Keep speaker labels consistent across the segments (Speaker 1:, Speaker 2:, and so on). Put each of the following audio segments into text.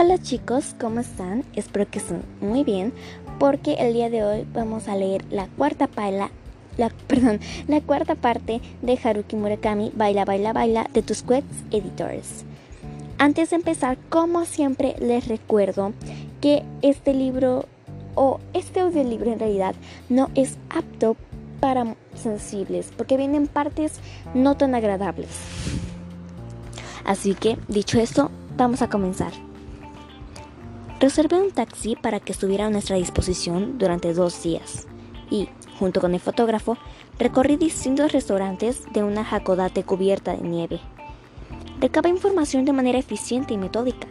Speaker 1: Hola chicos, ¿cómo están? Espero que estén muy bien porque el día de hoy vamos a leer la cuarta paila, la, perdón, la cuarta parte de Haruki Murakami, Baila, Baila, Baila de Tusquets Editors. Antes de empezar, como siempre les recuerdo que este libro o este audiolibro en realidad no es apto para sensibles porque vienen partes no tan agradables. Así que, dicho esto, vamos a comenzar. Reservé un taxi para que estuviera a nuestra disposición durante dos días y, junto con el fotógrafo, recorrí distintos restaurantes de una Hakodate cubierta de nieve. Recabé información de manera eficiente y metódica.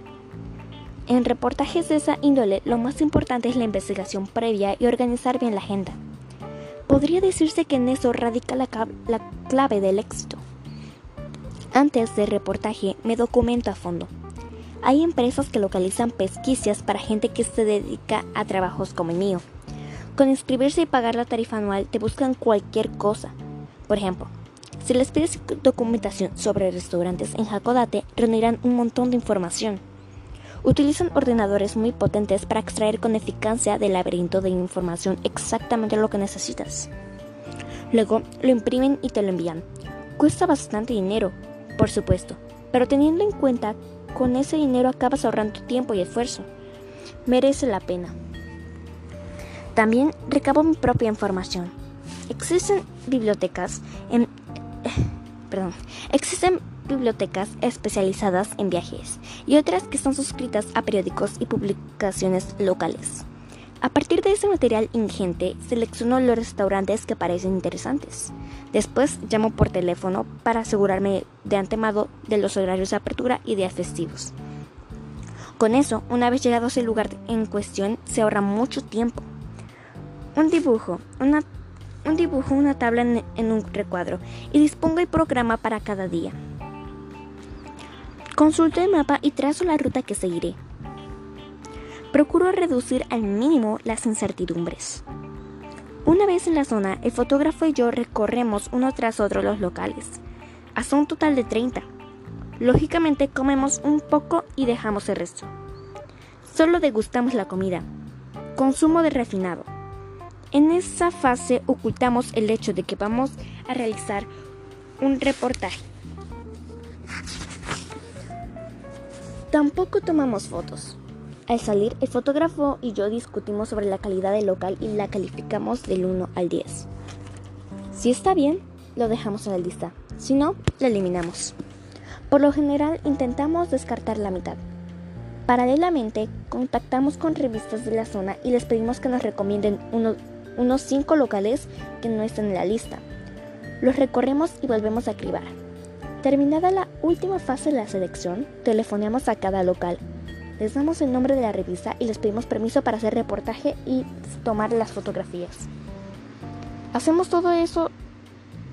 Speaker 1: En reportajes de esa índole, lo más importante es la investigación previa y organizar bien la agenda. Podría decirse que en eso radica la clave del éxito. Antes del reportaje me documento a fondo hay empresas que localizan pesquisas para gente que se dedica a trabajos como el mío. Con inscribirse y pagar la tarifa anual te buscan cualquier cosa. Por ejemplo, si les pides documentación sobre restaurantes en Hakodate, reunirán un montón de información. Utilizan ordenadores muy potentes para extraer con eficacia del laberinto de información exactamente lo que necesitas. Luego lo imprimen y te lo envían. Cuesta bastante dinero, por supuesto, pero teniendo en cuenta con ese dinero acabas ahorrando tiempo y esfuerzo. Merece la pena. También recabo mi propia información. Existen bibliotecas perdón, existen bibliotecas especializadas en viajes y otras que están suscritas a periódicos y publicaciones locales. A partir de ese material ingente, selecciono los restaurantes que parecen interesantes. Después llamo por teléfono para asegurarme de antemano de los horarios de apertura y días festivos. Con eso, una vez llegado a lugar en cuestión, se ahorra mucho tiempo. Un dibujo, una, un dibujo, una tabla en, en un recuadro y dispongo el programa para cada día. Consulto el mapa y trazo la ruta que seguiré. Procuro reducir al mínimo las incertidumbres. Una vez en la zona, el fotógrafo y yo recorremos uno tras otro los locales, hasta un total de 30. Lógicamente comemos un poco y dejamos el resto. Solo degustamos la comida. Consumo de refinado. En esa fase ocultamos el hecho de que vamos a realizar un reportaje. Tampoco tomamos fotos. Al salir, el fotógrafo y yo discutimos sobre la calidad del local y la calificamos del 1 al 10. Si está bien, lo dejamos en la lista. Si no, lo eliminamos. Por lo general, intentamos descartar la mitad. Paralelamente, contactamos con revistas de la zona y les pedimos que nos recomienden unos 5 locales que no estén en la lista. Los recorremos y volvemos a cribar. Terminada la última fase de la selección, telefonamos a cada local les damos el nombre de la revista y les pedimos permiso para hacer reportaje y tomar las fotografías. Hacemos todo eso,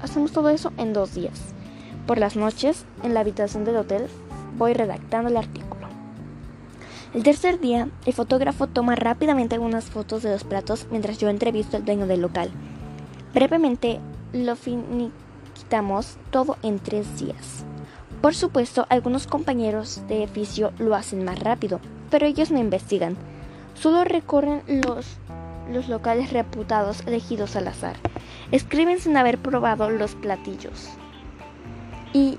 Speaker 1: hacemos todo eso en dos días. Por las noches, en la habitación del hotel, voy redactando el artículo. El tercer día, el fotógrafo toma rápidamente algunas fotos de los platos mientras yo entrevisto al dueño del local. Brevemente, lo finiquitamos todo en tres días. Por supuesto, algunos compañeros de oficio lo hacen más rápido, pero ellos no investigan. Solo recorren los, los locales reputados elegidos al azar. Escriben sin haber probado los platillos. Y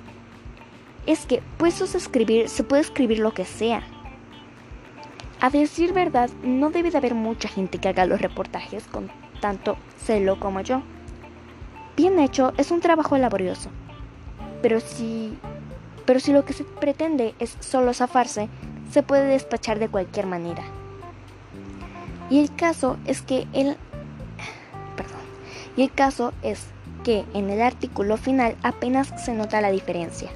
Speaker 1: es que, puestos a escribir, se puede escribir lo que sea. A decir verdad, no debe de haber mucha gente que haga los reportajes con tanto celo como yo. Bien hecho, es un trabajo laborioso. Pero si pero si lo que se pretende es solo zafarse, se puede despachar de cualquier manera. Y el caso es que el perdón. Y el caso es que en el artículo final apenas se nota la diferencia.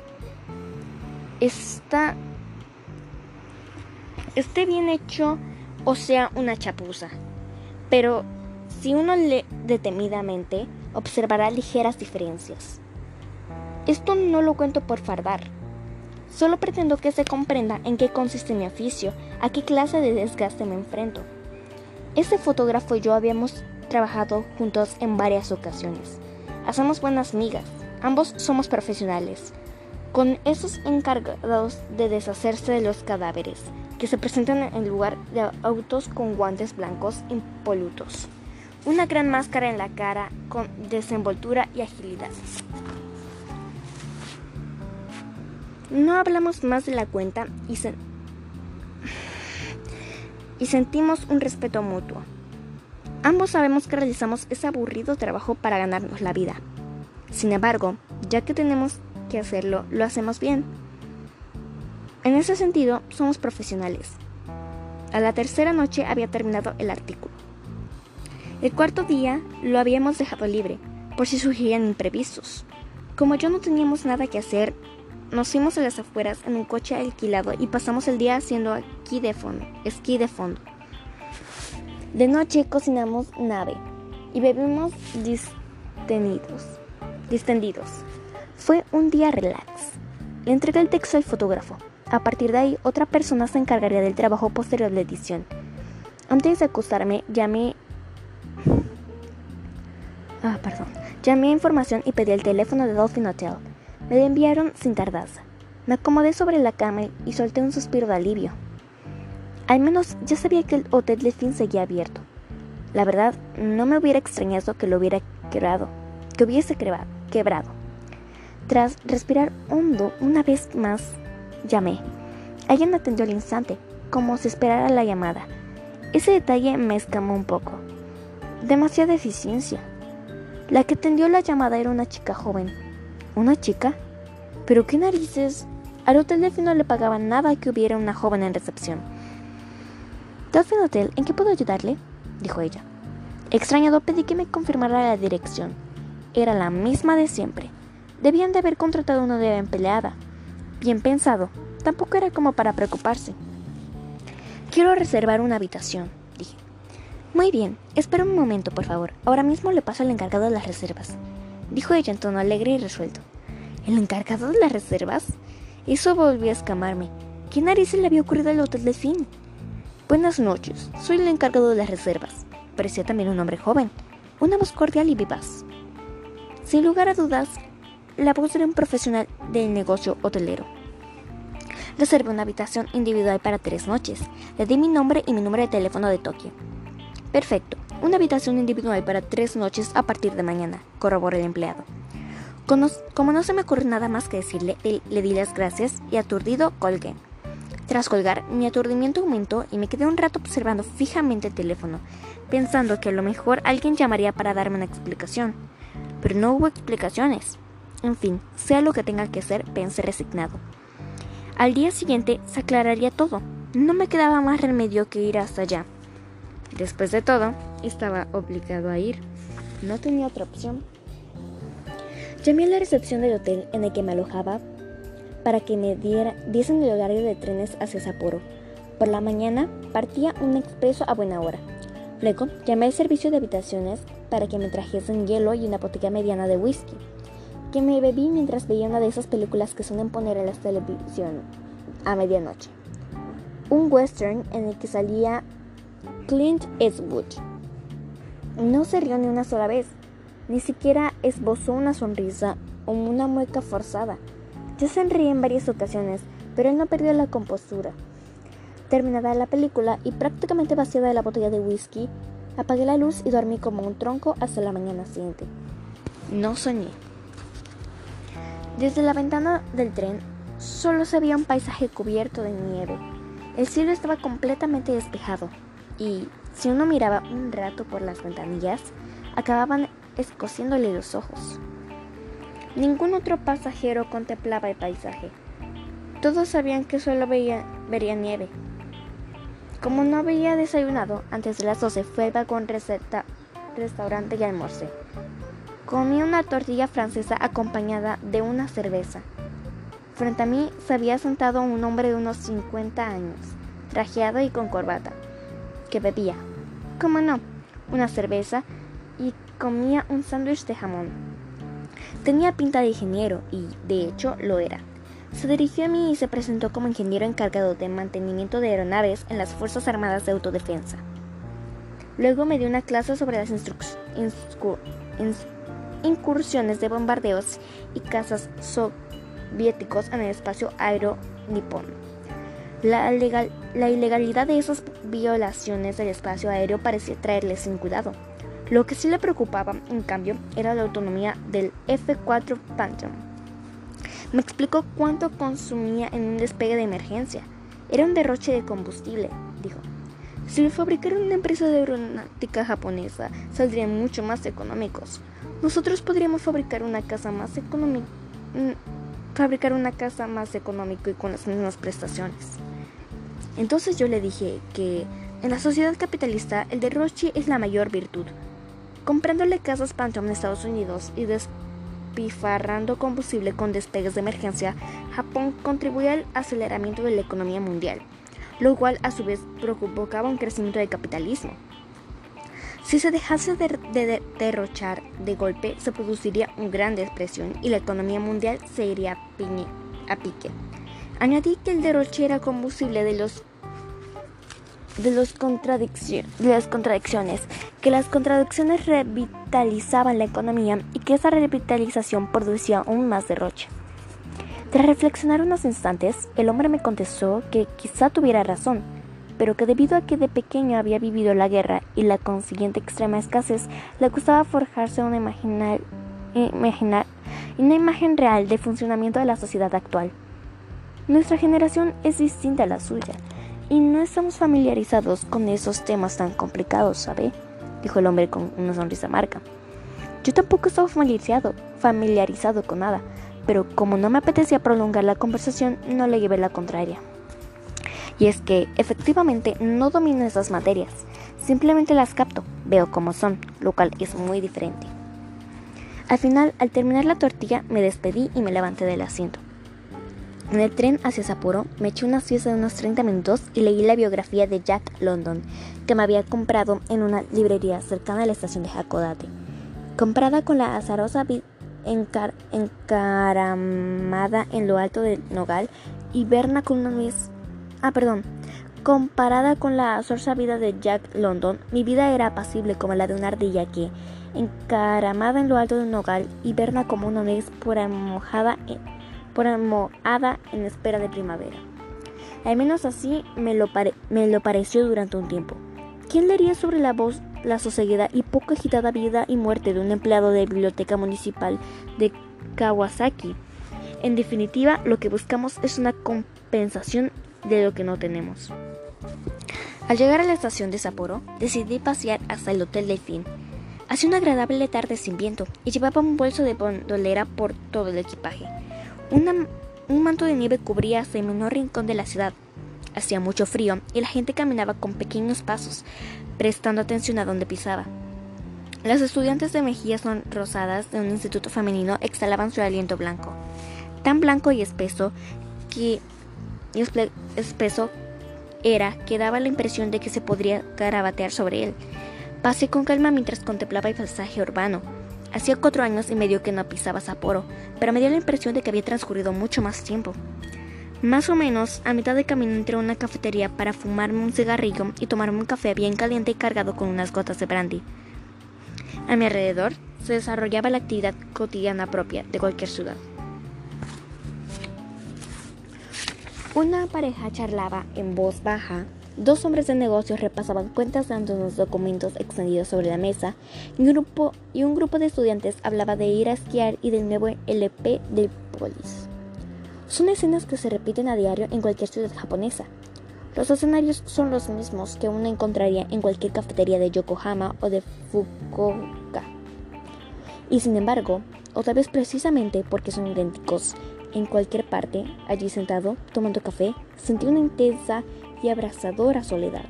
Speaker 1: Está esté bien hecho o sea una chapuza. Pero si uno lee detenidamente, observará ligeras diferencias. Esto no lo cuento por fardar, Solo pretendo que se comprenda en qué consiste mi oficio, a qué clase de desgaste me enfrento. Este fotógrafo y yo habíamos trabajado juntos en varias ocasiones. Hacemos buenas migas, ambos somos profesionales, con esos encargados de deshacerse de los cadáveres, que se presentan en lugar de autos con guantes blancos impolutos. Una gran máscara en la cara con desenvoltura y agilidad. No hablamos más de la cuenta y, sentimos un respeto mutuo. Ambos sabemos que realizamos ese aburrido trabajo para ganarnos la vida. Sin embargo, ya que tenemos que hacerlo, lo hacemos bien. En ese sentido, somos profesionales. A la tercera noche había terminado el artículo. El cuarto día lo habíamos dejado libre, por si surgían imprevistos. Como yo no teníamos nada que hacer, nos fuimos a las afueras en un coche alquilado y pasamos el día haciendo esquí de fondo. Esquí de fondo. De noche cocinamos nave y bebimos distendidos. distendidos. Fue un día relax. Le entregué el texto al fotógrafo. A partir de ahí, otra persona se encargaría del trabajo posterior de edición. Antes de acostarme, llamé. Ah, perdón. Llamé a información y pedí el teléfono de Dolphin Hotel. Me enviaron sin tardanza. Me acomodé sobre la cama y solté un suspiro de alivio. Al menos ya sabía que el Hotel Delfín seguía abierto. La verdad, no me hubiera extrañado que lo hubiera quebrado, que hubiese quebrado. Tras respirar hondo una vez más, Llamé. Alguien atendió al instante, como si esperara la llamada. Ese detalle me escamó un poco. Demasiada eficiencia. La que atendió la llamada era una chica joven. ¿Una chica? ¿Pero qué narices? Al hotel no le pagaban nada que hubiera una joven en recepción. Delfín Hotel, ¿en qué puedo ayudarle? dijo ella. Extrañado pedí que me confirmara la dirección. Era la misma de siempre. Debían de haber contratado una nueva empleada. Bien pensado, tampoco era como para preocuparse. Quiero reservar una habitación, dije. Muy bien, espera un momento, por favor. Ahora mismo le paso al encargado de las reservas, dijo ella en tono alegre y resuelto. ¿El encargado de las reservas? Eso volvió a escamarme. ¿Qué narices le había ocurrido al Hotel Delfín? Buenas noches, soy el encargado de las reservas. Parecía también un hombre joven, una voz cordial y vivaz. Sin lugar a dudas, la voz era un profesional del negocio hotelero. Reservé una habitación individual para tres noches. Le di mi nombre y mi número de teléfono de Tokio. Perfecto, una habitación individual para tres noches a partir de mañana, corroboró el empleado. Como no se me ocurrió nada más que decirle, le di las gracias y aturdido colgué. Tras colgar, mi aturdimiento aumentó y me quedé un rato observando fijamente el teléfono, pensando que a lo mejor alguien llamaría para darme una explicación. Pero no hubo explicaciones. En fin, sea lo que tenga que ser, pensé resignado. Al día siguiente se aclararía todo. No me quedaba más remedio que ir hasta allá. Después de todo, estaba obligado a ir. No tenía otra opción. Llamé a la recepción del hotel en el que me alojaba para que me diera, diesen el horario de trenes hacia Sapporo. Por la mañana partía un expreso a buena hora. Luego llamé al servicio de habitaciones para que me trajesen hielo y una botella mediana de whisky que me bebí mientras veía una de esas películas que suelen poner en la televisión a medianoche. Un western en el que salía Clint Eastwood. No se rió ni una sola vez, ni siquiera esbozó una sonrisa o una mueca forzada. Yo sonreí en varias ocasiones, pero él no perdió la compostura. Terminada la película y prácticamente vaciada la botella de whisky, apagué la luz y dormí como un tronco hasta la mañana siguiente. No soñé. Desde la ventana del tren solo se veía un paisaje cubierto de nieve. El cielo estaba completamente despejado y, si uno miraba un rato por las ventanillas, acababan escociéndole los ojos. Ningún otro pasajero contemplaba el paisaje. Todos sabían que solo veía, vería nieve. Como no había desayunado antes de las 12, fue al vagón receta, restaurante y almorcé. Comí una tortilla francesa acompañada de una cerveza. Frente a mí se había sentado un hombre de unos 50 años, trajeado y con corbata, que bebía, como no, una cerveza y comía un sándwich de jamón. Tenía pinta de ingeniero y, de hecho, lo era. Se dirigió a mí y se presentó como ingeniero encargado de mantenimiento de aeronaves en las Fuerzas Armadas de Autodefensa. Luego me dio una clase sobre las incursiones de bombardeos y cazas soviéticos en el espacio aero nipón. La, la ilegalidad de esas violaciones del espacio aéreo parecía traerle sin cuidado. Lo que sí le preocupaba, en cambio, era la autonomía del F-4 Phantom. Me explicó cuánto consumía en un despegue de emergencia. Era un derroche de combustible, dijo. Si lo fabricara una empresa de aeronáutica japonesa, saldrían mucho más económicos. Nosotros podríamos fabricar una casa más económica mm, fabricar una casa más económico y con las mismas prestaciones. Entonces yo le dije que en la sociedad capitalista el derroche es la mayor virtud. Comprándole casas Phantom en Estados Unidos y despifarrando combustible con despegues de emergencia, Japón contribuye al aceleramiento de la economía mundial, lo cual a su vez provocaba un crecimiento del capitalismo. Si se dejase de, derrochar de golpe, se produciría una gran depresión y la economía mundial se iría a, pique. Añadí que el derroche era combustible de los de, los de las contradicciones, que las contradicciones revitalizaban la economía y que esa revitalización producía aún más derroche. Tras reflexionar unos instantes, el hombre me contestó que quizá tuviera razón, pero que debido a que de pequeño había vivido la guerra y la consiguiente extrema escasez, le gustaba forjarse una, imagen real de funcionamiento de la sociedad actual. Nuestra generación es distinta a la suya y no estamos familiarizados con esos temas tan complicados, ¿sabe? Dijo el hombre con una sonrisa amarga. Yo tampoco estaba familiarizado, familiarizado con nada, pero como no me apetecía prolongar la conversación, no le llevé la contraria. Y es que efectivamente no domino esas materias, simplemente las capto, veo cómo son, lo cual es muy diferente. Al final, al terminar la tortilla, me despedí y me levanté del asiento. En el tren hacia Sapporo me eché una siesta de unos 30 minutos y leí la biografía de Jack London, que me había comprado en una librería cercana a la estación de Hakodate. Comprada con la azarosa encaramada en lo alto del nogal y Berna con una nuez Ah, perdón. Comparada con la azorza vida de Jack London, mi vida era apacible como la de una ardilla que, encaramada en lo alto de un nogal, hiberna como una nuez por mojada por en espera de primavera. Al menos así me lo, pareció durante un tiempo. ¿Quién leería sobre la voz, la sosegada y poco agitada vida y muerte de un empleado de biblioteca municipal de Kawasaki? En definitiva, lo que buscamos es una compensación de lo que no tenemos. Al llegar a la estación de Sapporo, decidí pasear hasta el Hotel Delfín. Hacía una agradable tarde sin viento y llevaba un bolso de bondolera por todo el equipaje. Un manto de nieve cubría el menor rincón de la ciudad. Hacía mucho frío y la gente caminaba con pequeños pasos, prestando atención a donde pisaba. Las estudiantes de mejillas son rosadas de un instituto femenino exhalaban su aliento blanco, tan blanco y espeso que espeso era que daba la impresión de que se podría garabatear sobre él. Pasé con calma mientras contemplaba el paisaje urbano. Hacía cuatro años y medio que no pisaba Sapporo, pero me dio la impresión de que había transcurrido mucho más tiempo. Más o menos, a mitad de camino entré a una cafetería para fumarme un cigarrillo y tomarme un café bien caliente y cargado con unas gotas de brandy. A mi alrededor se desarrollaba la actividad cotidiana propia de cualquier ciudad. Una pareja charlaba en voz baja, dos hombres de negocios repasaban cuentas dando unos documentos extendidos sobre la mesa y un, grupo, y un grupo de estudiantes hablaba de ir a esquiar y del nuevo LP del Polis. Son escenas que se repiten a diario en cualquier ciudad japonesa. Los escenarios son los mismos que uno encontraría en cualquier cafetería de Yokohama o de Fukuoka. Y sin embargo, otra vez precisamente porque son idénticos, en cualquier parte, allí sentado, tomando café, sentí una intensa y abrazadora soledad.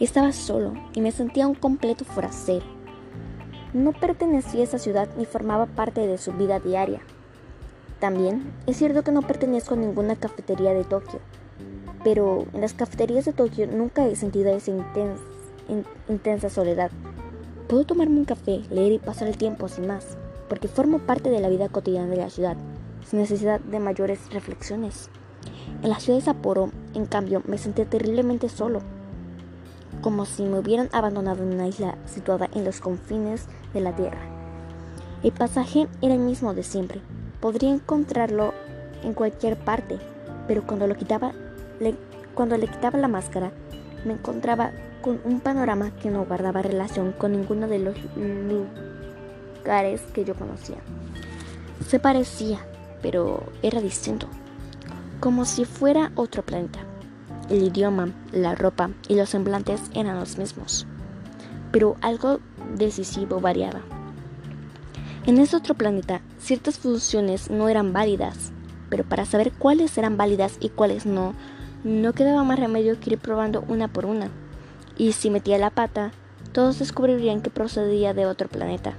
Speaker 1: Estaba solo y me sentía un completo forastero. No pertenecía a esa ciudad ni formaba parte de su vida diaria. También es cierto que no pertenezco a ninguna cafetería de Tokio, pero en las cafeterías de Tokio nunca he sentido esa intensa, intensa soledad. Puedo tomarme un café, leer y pasar el tiempo sin más, porque formo parte de la vida cotidiana de la ciudad sin necesidad de mayores reflexiones. En la ciudad de Sapporo, en cambio, me sentí terriblemente solo, como si me hubieran abandonado en una isla situada en los confines de la tierra. El pasaje era el mismo de siempre. Podría encontrarlo en cualquier parte, pero cuando lo quitaba cuando le quitaba la máscara, me encontraba con un panorama que no guardaba relación con ninguno de los lugares que yo conocía. Se parecía, pero era distinto, como si fuera otro planeta. El idioma, la ropa y los semblantes eran los mismos, pero algo decisivo variaba. En ese otro planeta, ciertas funciones no eran válidas, pero para saber cuáles eran válidas y cuáles no, no quedaba más remedio que ir probando una por una. Y si metía la pata, todos descubrirían que procedía de otro planeta.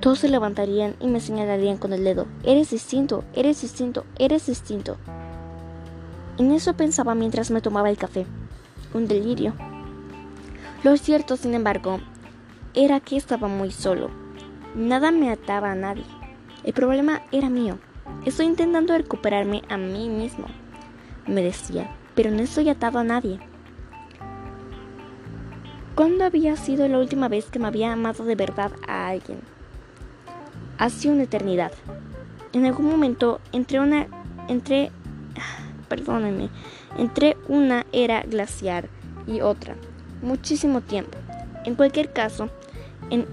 Speaker 1: Todos se levantarían y me señalarían con el dedo. Eres distinto, eres distinto, eres distinto. En eso pensaba mientras me tomaba el café. Un delirio. Lo cierto, sin embargo, era que estaba muy solo. Nada me ataba a nadie. El problema era mío. Estoy intentando recuperarme a mí mismo, me decía, pero no estoy atado a nadie. ¿Cuándo había sido la última vez que me había amado de verdad a alguien? Hace una eternidad. En algún momento entre una entre perdónenme, entre una era glaciar y otra, muchísimo tiempo. En cualquier caso, en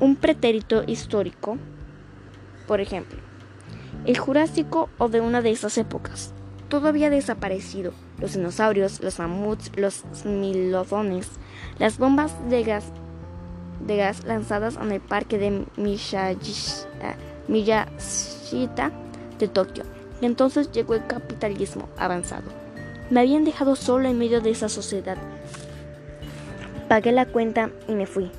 Speaker 1: un pretérito histórico, por ejemplo, el Jurásico o de una de esas épocas. Todo había desaparecido. Los dinosaurios, los mamuts, los milodones, las bombas de gas, de gas lanzadas en el parque de Miyashita de Tokio. Y entonces llegó el capitalismo avanzado. Me habían dejado solo en medio de esa sociedad. Pagué la cuenta y me fui,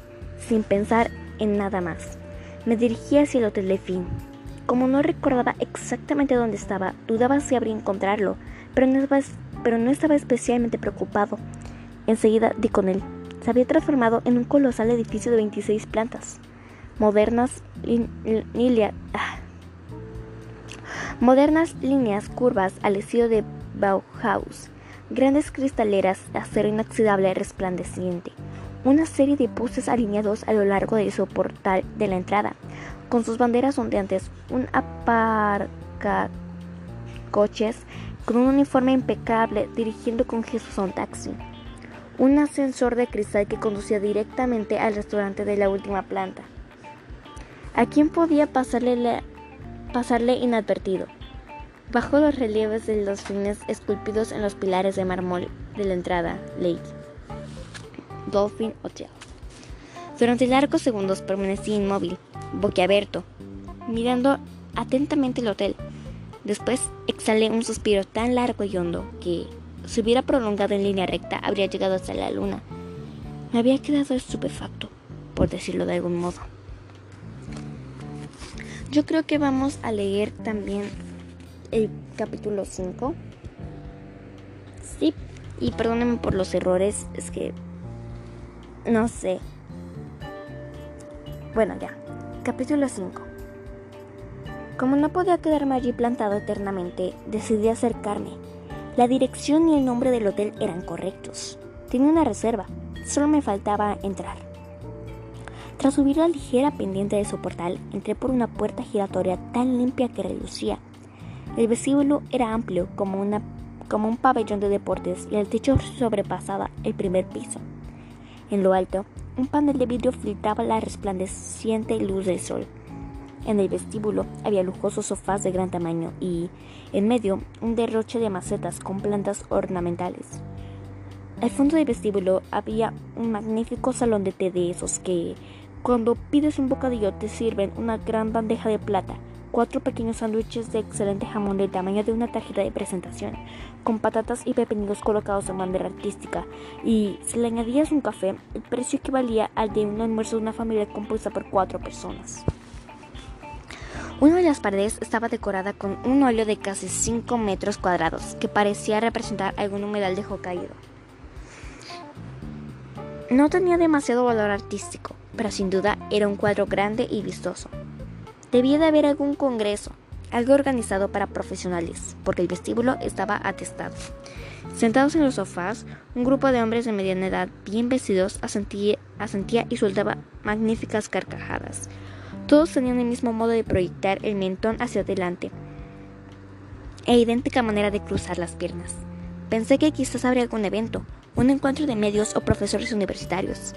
Speaker 1: sin pensar en nada más. Me dirigí hacia el hotel de Finn. Como no recordaba exactamente dónde estaba, dudaba si habría encontrarlo, pero no estaba, especialmente preocupado. Enseguida di con él. Se había transformado en un colosal edificio de 26 plantas. Modernas, ah, modernas líneas curvas al estilo de Bauhaus. Grandes cristaleras de acero inoxidable resplandeciente. Una serie de postes alineados a lo largo de su portal de la entrada con sus banderas ondeantes, un aparcacoches con un uniforme impecable dirigiendo con a un taxi, un ascensor de cristal que conducía directamente al restaurante de la última planta. ¿A quién podía pasarle, pasarle inadvertido? Bajo los relieves de los fines esculpidos en los pilares de mármol de la entrada, Lake Dolphin Hotel. Durante largos segundos permanecí inmóvil, boquiabierto, mirando atentamente el hotel. Después exhalé un suspiro tan largo y hondo que, si hubiera prolongado en línea recta, habría llegado hasta la luna. Me había quedado estupefacto, por decirlo de algún modo. Yo creo que vamos a leer también el capítulo 5. Sí, y perdónenme por los errores, es que no sé. Bueno, ya. Capítulo 5 Como no podía quedarme allí plantado eternamente, decidí acercarme. La dirección y el nombre del hotel eran correctos. Tenía una reserva, solo me faltaba entrar. Tras subir la ligera pendiente de su portal, entré por una puerta giratoria tan limpia que relucía. El vestíbulo era amplio como, una, como un pabellón de deportes y el techo sobrepasaba el primer piso. En lo alto, un panel de vidrio filtraba la resplandeciente luz del sol. En el vestíbulo había lujosos sofás de gran tamaño y, en medio, un derroche de macetas con plantas ornamentales. Al fondo del vestíbulo había un magnífico salón de té de esos que, cuando pides un bocadillo, te sirven una gran bandeja de plata cuatro pequeños sándwiches de excelente jamón del tamaño de una tarjeta de presentación, con patatas y pepinillos colocados en bandera artística, y si le añadías un café, el precio equivalía al de un almuerzo de una familia compuesta por cuatro personas. Una de las paredes estaba decorada con un óleo de casi 5 metros cuadrados, que parecía representar algún humedal de Hokkaido. No tenía demasiado valor artístico, pero sin duda era un cuadro grande y vistoso. Debía de haber algún congreso, algo organizado para profesionales, porque el vestíbulo estaba atestado. Sentados en los sofás, un grupo de hombres de mediana edad, bien vestidos, asentía, asentía y soltaba magníficas carcajadas. Todos tenían el mismo modo de proyectar el mentón hacia adelante e idéntica manera de cruzar las piernas. pensé que quizás habría algún evento, un encuentro de medios o profesores universitarios.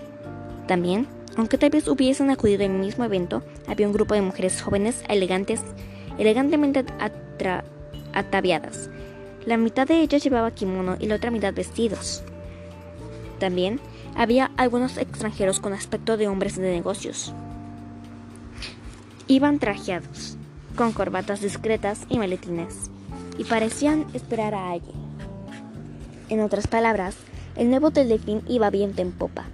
Speaker 1: También, aunque tal vez hubiesen acudido al mismo evento, había un grupo de mujeres jóvenes, elegantes, elegantemente ataviadas. La mitad de ellas llevaba kimono y la otra mitad vestidos. También había algunos extranjeros con aspecto de hombres de negocios. Iban trajeados, con corbatas discretas y maletines, y parecían esperar a alguien. En otras palabras, el nuevo Delfín iba viento en popa.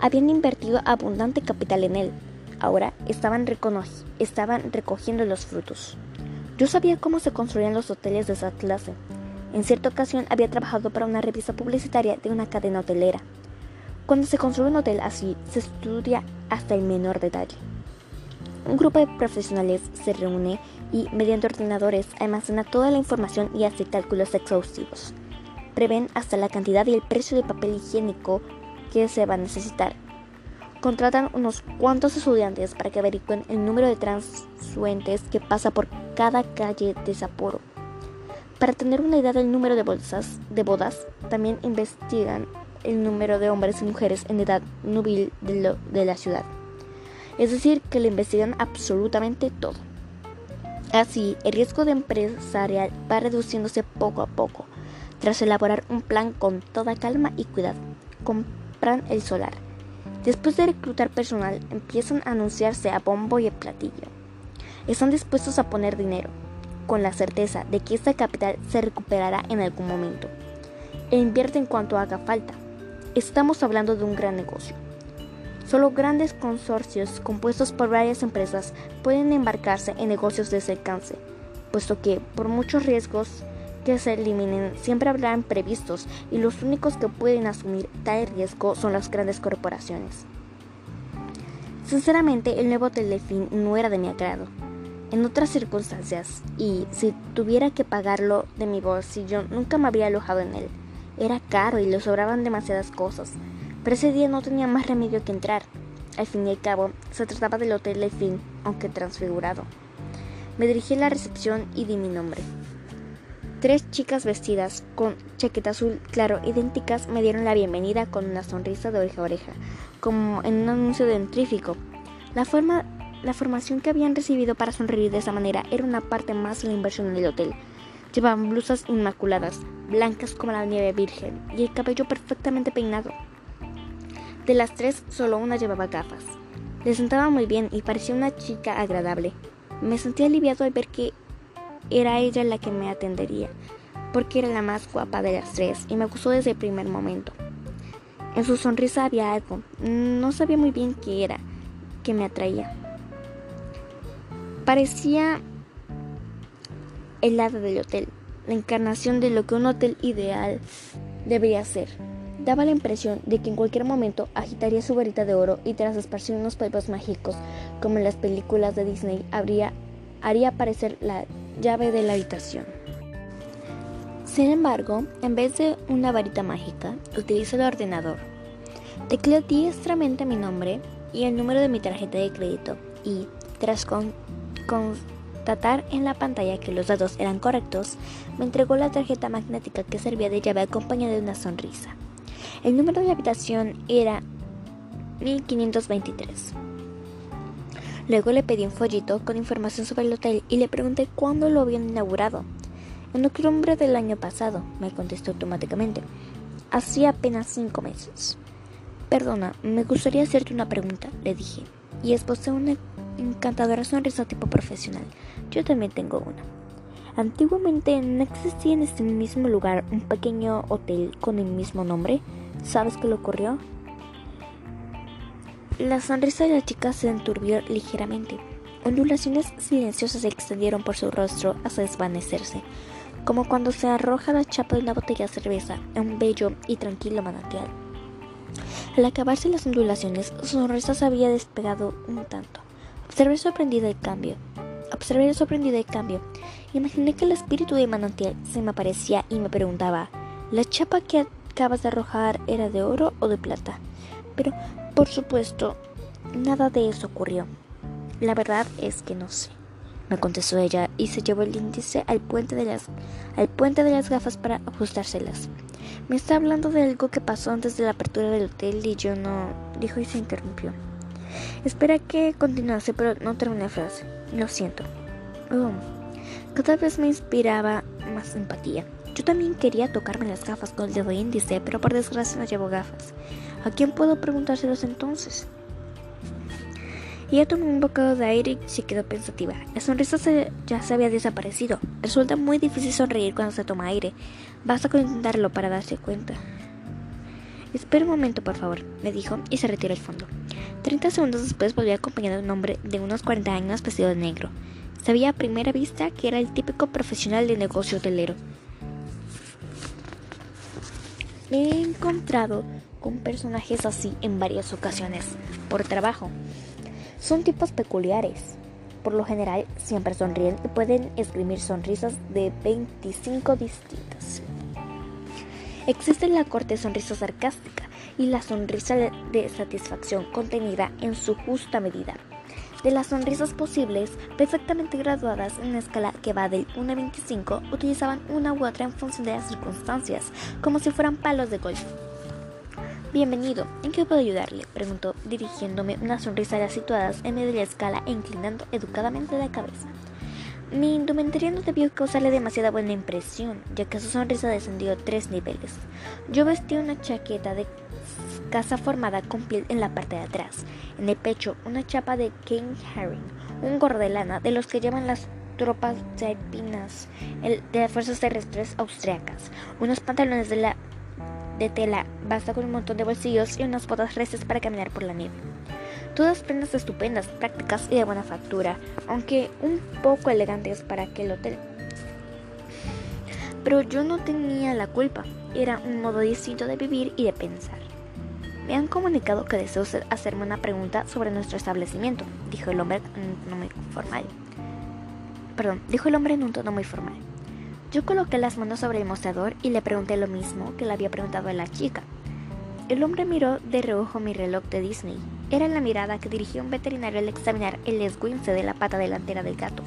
Speaker 1: Habían invertido abundante capital en él. Ahora estaban, estaban recogiendo los frutos. Yo sabía cómo se construían los hoteles de esa clase. En cierta ocasión había trabajado para una revista publicitaria de una cadena hotelera. Cuando se construye un hotel así, se estudia hasta el menor detalle. Un grupo de profesionales se reúne y, mediante ordenadores, almacena toda la información y hace cálculos exhaustivos prevén hasta la cantidad y el precio de papel higiénico que se va a necesitar. Contratan unos cuantos estudiantes para que averigüen el número de transuentes que pasa por cada calle de Sapporo. Para tener una idea del número de, bolsas, de bodas, también investigan el número de hombres y mujeres en edad nubil de, de la ciudad. Es decir, que le investigan absolutamente todo. Así, el riesgo de empresarial va reduciéndose poco a poco tras elaborar un plan con toda calma y cuidado, el solar. Después de reclutar personal, empiezan a anunciarse a bombo y a platillo. Están dispuestos a poner dinero, con la certeza de que esta capital se recuperará en algún momento. E invierten cuanto haga falta. Estamos hablando de un gran negocio. Solo grandes consorcios compuestos por varias empresas pueden embarcarse en negocios de ese alcance, puesto que, por muchos riesgos, que se eliminen siempre habrá imprevistos y los únicos que pueden asumir tal riesgo son las grandes corporaciones. Sinceramente, el nuevo Telefín no era de mi agrado. En otras circunstancias, y si tuviera que pagarlo de mi bolsillo, nunca me habría alojado en él. Era caro y le sobraban demasiadas cosas, pero ese día no tenía más remedio que entrar. Al fin y al cabo, se trataba del Hotel Delfín, aunque transfigurado. Me dirigí a la recepción y di mi nombre. Tres chicas vestidas con chaqueta azul claro idénticas me dieron la bienvenida con una sonrisa de oreja a oreja, como en un anuncio de un trífico. La, forma, la formación que habían recibido para sonreír de esa manera era una parte más de la inversión del hotel. Llevaban blusas inmaculadas, blancas como la nieve virgen, y el cabello perfectamente peinado. De las tres, solo una llevaba gafas. Le sentaba muy bien y parecía una chica agradable. Me sentí aliviado al ver que era ella la que me atendería, porque era la más guapa de las tres y me gustó desde el primer momento. En su sonrisa había algo, no sabía muy bien qué era, que me atraía. Parecía el hada del hotel, la encarnación de lo que un hotel ideal debería ser. Daba la impresión de que en cualquier momento agitaría su varita de oro y tras esparcir unos polvos mágicos, como en las películas de Disney, haría aparecer la llave de la habitación. Sin embargo, en vez de una varita mágica, utilizo el ordenador. Tecleo diestramente mi nombre y el número de mi tarjeta de crédito y, tras constatar en la pantalla que los datos eran correctos, me entregó la tarjeta magnética que servía de llave acompañada de una sonrisa. El número de la habitación era 1523. Luego le pedí un follito con información sobre el hotel y le pregunté cuándo lo habían inaugurado. En octubre del año pasado, me contestó automáticamente. Hacía apenas cinco meses. Perdona, me gustaría hacerte una pregunta, le dije, y esbozé una encantadora sonrisa tipo profesional. Yo también tengo una. Antiguamente no existía en este mismo lugar un pequeño hotel con el mismo nombre. ¿Sabes qué le ocurrió? La sonrisa de la chica se enturbió ligeramente. Ondulaciones silenciosas se extendieron por su rostro hasta desvanecerse, como cuando se arroja la chapa de una botella de cerveza en un bello y tranquilo manantial. Al acabarse las ondulaciones, su sonrisa se había despegado un tanto. Observé sorprendida el cambio. Observé sorprendida el cambio. Imaginé que el espíritu de manantial se me aparecía y me preguntaba, ¿la chapa que acabas de arrojar era de oro o de plata? Pero por supuesto, nada de eso ocurrió. La verdad es que no sé. me contestó ella y se llevó el índice al puente de las, al puente de las gafas para ajustárselas. Me está hablando de algo que pasó antes de la apertura del hotel y yo no, dijo y se interrumpió. Espera que continuase, pero no terminé la frase. Lo siento. Oh, cada vez me inspiraba más empatía. Yo también quería tocarme las gafas con el dedo índice, pero por desgracia no llevo gafas. ¿A quién puedo preguntárselos entonces? Ella tomó un bocado de aire y se quedó pensativa. La sonrisa ya se había desaparecido. Resulta muy difícil sonreír cuando se toma aire. Basta con intentarlo para darse cuenta. Espera un momento, por favor, me dijo y se retiró al fondo. Treinta segundos después volvió acompañado de un hombre de unos 40 años vestido de negro. Sabía a primera vista que era el típico profesional de negocio hotelero. He encontrado con personajes así en varias ocasiones, por trabajo. Son tipos peculiares. Por lo general, siempre sonríen y pueden esgrimir sonrisas de 25 distintas. Existe la corte sonrisa sarcástica y la sonrisa de satisfacción contenida en su justa medida de las sonrisas posibles, perfectamente graduadas en una escala que va del 1 a 25, utilizaban una u otra en función de las circunstancias, como si fueran palos de golf. Bienvenido, ¿en qué puedo ayudarle? preguntó, dirigiéndome una sonrisa a las situadas en medio de la escala e inclinando educadamente la cabeza. Mi indumentaria no debió causarle demasiada buena impresión, ya que su sonrisa descendió tres niveles. Yo vestía una chaqueta de casa formada con piel en la parte de atrás, en el pecho una chapa de King Herring, un gorro de lana de los que llevan las tropas alpinas de las fuerzas terrestres austriacas, unos pantalones de, la, de tela basta con un montón de bolsillos y unas botas restas para caminar por la nieve. Todas prendas estupendas, prácticas y de buena factura, aunque un poco elegantes para aquel hotel. Pero yo no tenía la culpa, era un modo distinto de vivir y de pensar. Me han comunicado que deseo hacerme una pregunta sobre nuestro establecimiento, dijo el hombre en un tono muy formal. Perdón, dijo el hombre en un tono muy formal. Yo coloqué las manos sobre el mostrador y le pregunté lo mismo que le había preguntado a la chica. El hombre miró de reojo mi reloj de Disney. Era la mirada que dirigió un veterinario al examinar el esguince de la pata delantera del gato.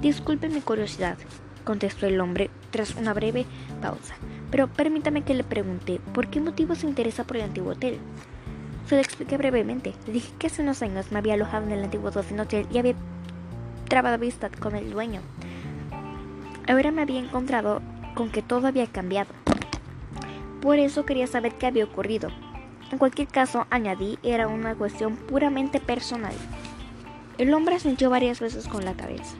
Speaker 1: Disculpe mi curiosidad, contestó el hombre tras una breve pausa. Pero permítame que le pregunte por qué motivo se interesa por el antiguo hotel. Se lo expliqué brevemente. Le dije que hace unos años me había alojado en el antiguo Dolphin Hotel y había trabado vista con el dueño. Ahora me había encontrado con que todo había cambiado. Por eso quería saber qué había ocurrido. En cualquier caso, añadí, era una cuestión puramente personal. El hombre asintió varias veces con la cabeza.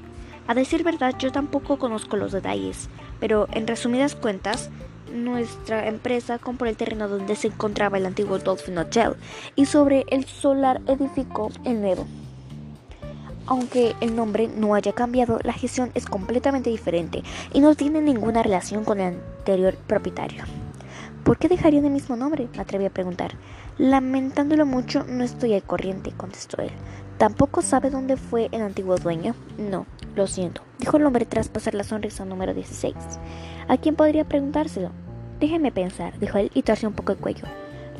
Speaker 1: A decir verdad, yo tampoco conozco los detalles, pero en resumidas cuentas, nuestra empresa compró el terreno donde se encontraba el antiguo Dolphin Hotel y sobre el solar edificó el nuevo. Aunque el nombre no haya cambiado, la gestión es completamente diferente y no tiene ninguna relación con el anterior propietario. ¿Por qué dejarían el mismo nombre? me atreví a preguntar. Lamentándolo mucho, no estoy al corriente, contestó él. ¿Tampoco sabe dónde fue el antiguo dueño? No, lo siento, dijo el hombre tras pasar la sonrisa número 16. ¿A quién podría preguntárselo? Déjeme pensar, dijo él y torció un poco el cuello.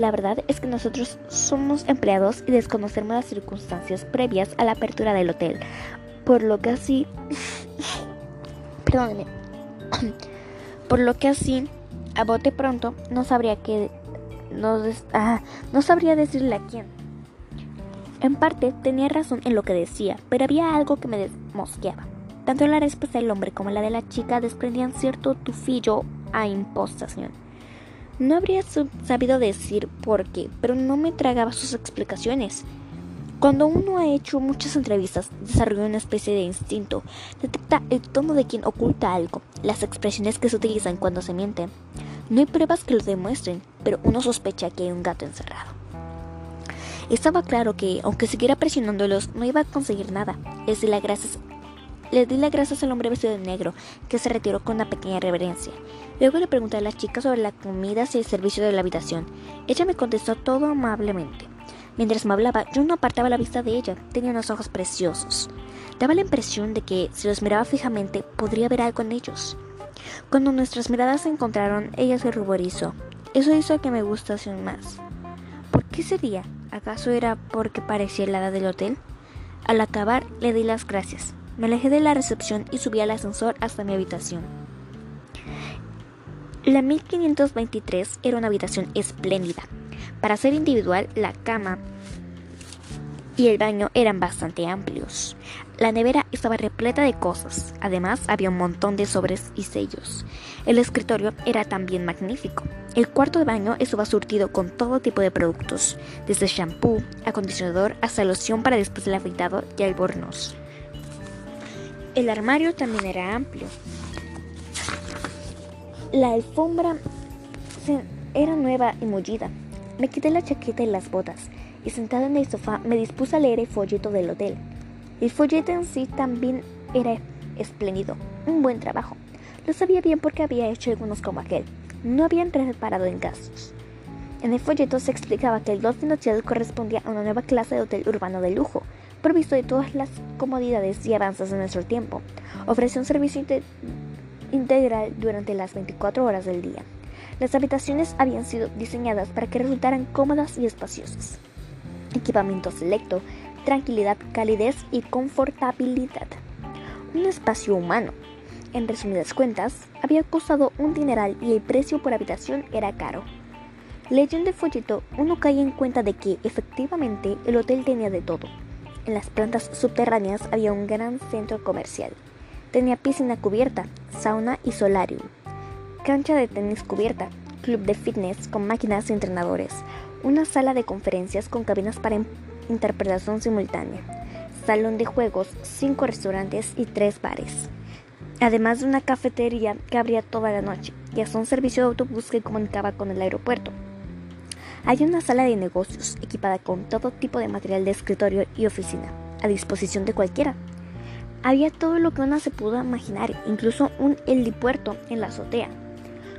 Speaker 1: La verdad es que nosotros somos empleados y desconocemos las circunstancias previas a la apertura del hotel, por lo que así... Perdóneme. por lo que así a bote pronto no sabría que no, ah, no sabría decirle a quién. En parte tenía razón en lo que decía, pero había algo que me desmosqueaba. Tanto la respuesta del hombre como la de la chica desprendían cierto tufillo a impostación. No habría sabido decir por qué, pero no me tragaba sus explicaciones. Cuando uno ha hecho muchas entrevistas, desarrolla una especie de instinto, detecta el tono de quien oculta algo, las expresiones que se utilizan cuando se miente. No hay pruebas que lo demuestren, pero uno sospecha que hay un gato encerrado. Estaba claro que, aunque siguiera presionándolos, no iba a conseguir nada. Les di las gracias, le di las gracias al hombre vestido de negro, que se retiró con una pequeña reverencia. Luego le pregunté a la chica sobre la comida y el servicio de la habitación. Ella me contestó todo amablemente. Mientras me hablaba, yo no apartaba la vista de ella. Tenía unos ojos preciosos. Daba la impresión de que, si los miraba fijamente, podría ver algo en ellos. Cuando nuestras miradas se encontraron, ella se ruborizó. Eso hizo que me gustase más. ¿Por qué sería? ¿Acaso era porque parecía el hada del hotel? Al acabar, le di las gracias. Me alejé de la recepción y subí al ascensor hasta mi habitación. La 1523 era una habitación espléndida. Para ser individual, la cama y el baño eran bastante amplios. La nevera estaba repleta de cosas, además había un montón de sobres y sellos. El escritorio era también magnífico. El cuarto de baño estaba surtido con todo tipo de productos, desde shampoo, acondicionador hasta loción para después del afeitado y albornoz. El armario también era amplio. La alfombra era nueva y mullida. Me quité la chaqueta y las botas y sentada en el sofá me dispuse a leer el folleto del hotel. El folleto en sí también era espléndido, un buen trabajo. Lo sabía bien porque había hecho algunos como aquel. No habían reparado en gastos. En el folleto se explicaba que el Dolphin Hotel correspondía a una nueva clase de hotel urbano de lujo, provisto de todas las comodidades y avances de nuestro tiempo. Ofrece un servicio integral durante las 24 horas del día. Las habitaciones habían sido diseñadas para que resultaran cómodas y espaciosas equipamiento selecto, tranquilidad, calidez y confortabilidad. Un espacio humano. En resumidas cuentas, había costado un dineral y el precio por habitación era caro. Leyendo el folleto, uno cae en cuenta de que, efectivamente, el hotel tenía de todo. En las plantas subterráneas había un gran centro comercial. Tenía piscina cubierta, sauna y solarium, cancha de tenis cubierta, club de fitness con máquinas y entrenadores, una sala de conferencias con cabinas para interpretación simultánea, salón de juegos, cinco restaurantes y tres bares, además de una cafetería que abría toda la noche y hasta un servicio de autobús que comunicaba con el aeropuerto. Hay una sala de negocios equipada con todo tipo de material de escritorio y oficina, a disposición de cualquiera. Había todo lo que uno se pudo imaginar, incluso un helipuerto en la azotea.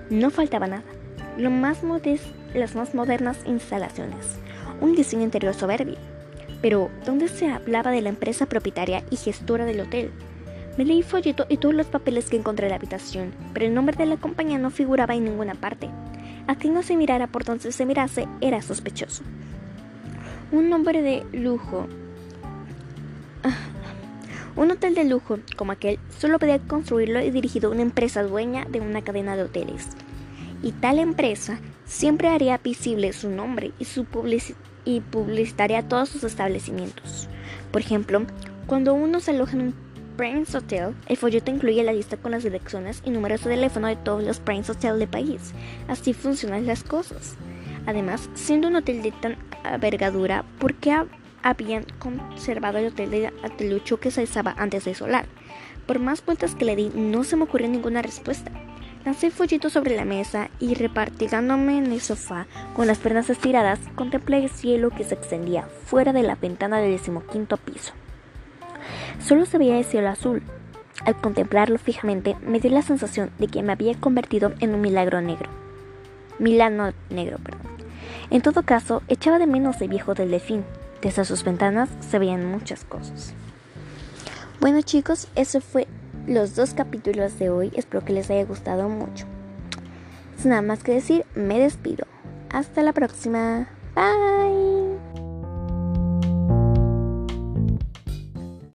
Speaker 1: No faltaba nada. Las más modernas instalaciones, un diseño interior soberbio. Pero, ¿dónde se hablaba de la empresa propietaria y gestora del hotel? Me leí folleto y todos los papeles que encontré en la habitación, pero el nombre de la compañía no figuraba en ninguna parte. A quien no se mirara por donde se mirase era sospechoso. Un nombre de lujo. Ah, un hotel de lujo como aquel solo podía construirlo y dirigido una empresa dueña de una cadena de hoteles. Y tal empresa siempre haría visible su nombre y, su y publicitaría todos sus establecimientos. Por ejemplo, cuando uno se aloja en un Prince Hotel, el folleto incluye la lista con las direcciones y números de teléfono de todos los Prince Hotel del país. Así funcionan las cosas. Además, siendo un hotel de tan envergadura, ¿por qué habían conservado el hotel de Atelucho que se usaba antes de Solar? Por más vueltas que le di, no se me ocurrió ninguna respuesta. Lancé el follito sobre la mesa y repartigándome en el sofá con las piernas estiradas, contemplé el cielo que se extendía fuera de la ventana del decimoquinto piso. Solo se veía el cielo azul. Al contemplarlo fijamente, me dio la sensación de que me había convertido en un milagro negro. Milano negro, perdón. En todo caso, echaba de menos el viejo del delfín. Desde sus ventanas se veían muchas cosas. Bueno chicos, eso fue los dos capítulos de hoy. Espero que les haya gustado mucho. Sin nada más que decir, me despido. Hasta la próxima. Bye.